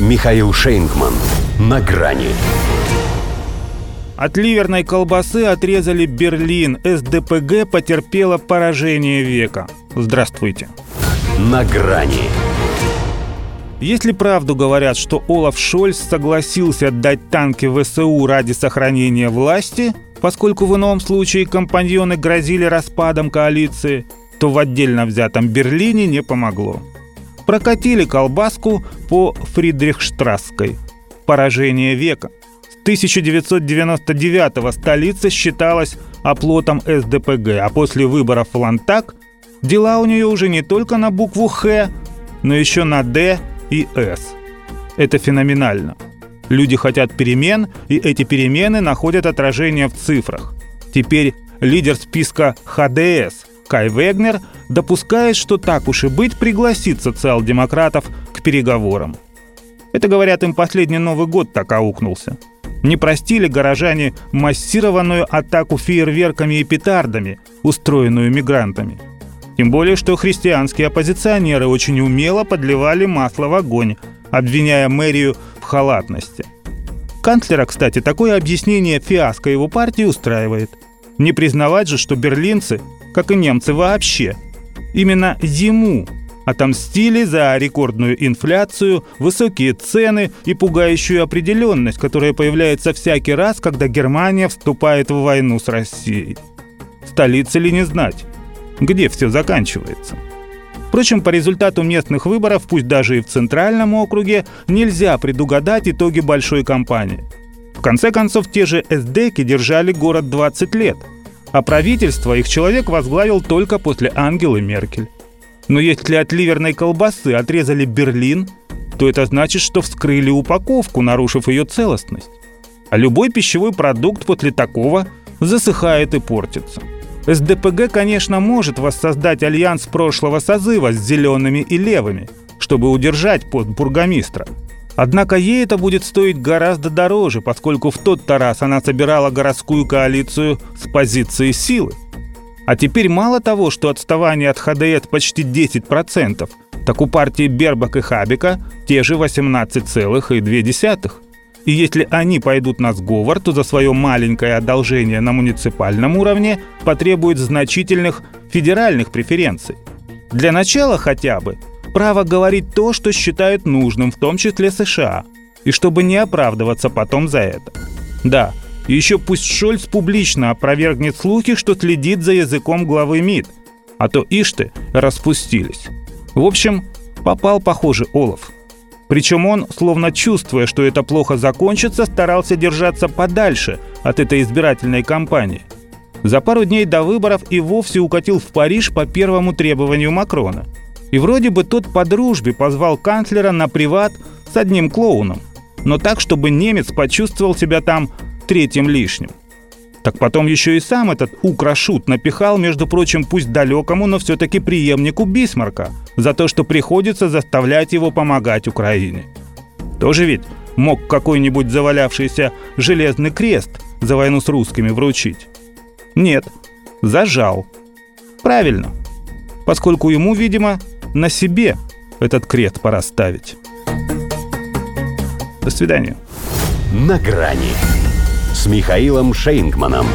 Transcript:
Михаил Шейнгман. На грани. От ливерной колбасы отрезали Берлин. СДПГ потерпела поражение века. Здравствуйте. На грани. Если правду говорят, что Олаф Шольц согласился отдать танки ВСУ ради сохранения власти, поскольку в ином случае компаньоны грозили распадом коалиции, то в отдельно взятом Берлине не помогло. Прокатили колбаску по Фридрихштрасской. Поражение века. С 1999-го столица считалась оплотом СДПГ, а после выборов в Лантак дела у нее уже не только на букву «Х», но еще на «Д» и «С». Это феноменально. Люди хотят перемен, и эти перемены находят отражение в цифрах. Теперь лидер списка ХДС Кай Вегнер допускает, что так уж и быть пригласит социал-демократов к переговорам. Это, говорят, им последний Новый год так аукнулся. Не простили горожане массированную атаку фейерверками и петардами, устроенную мигрантами. Тем более, что христианские оппозиционеры очень умело подливали масло в огонь, обвиняя мэрию в халатности. Канцлера, кстати, такое объяснение фиаско его партии устраивает. Не признавать же, что берлинцы, как и немцы вообще, именно ему отомстили за рекордную инфляцию, высокие цены и пугающую определенность, которая появляется всякий раз, когда Германия вступает в войну с Россией. Столица ли не знать, где все заканчивается? Впрочем, по результату местных выборов, пусть даже и в Центральном округе, нельзя предугадать итоги большой кампании. В конце концов, те же эсдеки держали город 20 лет, а правительство их человек возглавил только после Ангелы Меркель. Но если от ливерной колбасы отрезали Берлин, то это значит, что вскрыли упаковку, нарушив ее целостность. А любой пищевой продукт после такого засыхает и портится – СДПГ, конечно, может воссоздать альянс прошлого созыва с зелеными и левыми, чтобы удержать пост бургомистра. Однако ей это будет стоить гораздо дороже, поскольку в тот-то раз она собирала городскую коалицию с позиции силы. А теперь мало того, что отставание от ХДС почти 10%, так у партии Бербак и Хабика те же 18,2%. И если они пойдут на сговор, то за свое маленькое одолжение на муниципальном уровне потребуют значительных федеральных преференций. Для начала хотя бы право говорить то, что считают нужным, в том числе США, и чтобы не оправдываться потом за это. Да, еще пусть Шольц публично опровергнет слухи, что следит за языком главы МИД, а то ишь ты, распустились. В общем, попал, похоже, Олаф. Причем он, словно чувствуя, что это плохо закончится, старался держаться подальше от этой избирательной кампании. За пару дней до выборов и вовсе укатил в Париж по первому требованию Макрона. И вроде бы тот по дружбе позвал канцлера на приват с одним клоуном, но так, чтобы немец почувствовал себя там третьим лишним. Так потом еще и сам этот украшут напихал, между прочим, пусть далекому, но все-таки преемнику Бисмарка, за то, что приходится заставлять его помогать Украине. Тоже ведь мог какой-нибудь завалявшийся железный крест за войну с русскими вручить. Нет, зажал. Правильно. Поскольку ему, видимо, на себе этот крест пора ставить. До свидания. На грани с Михаилом Шейнгманом.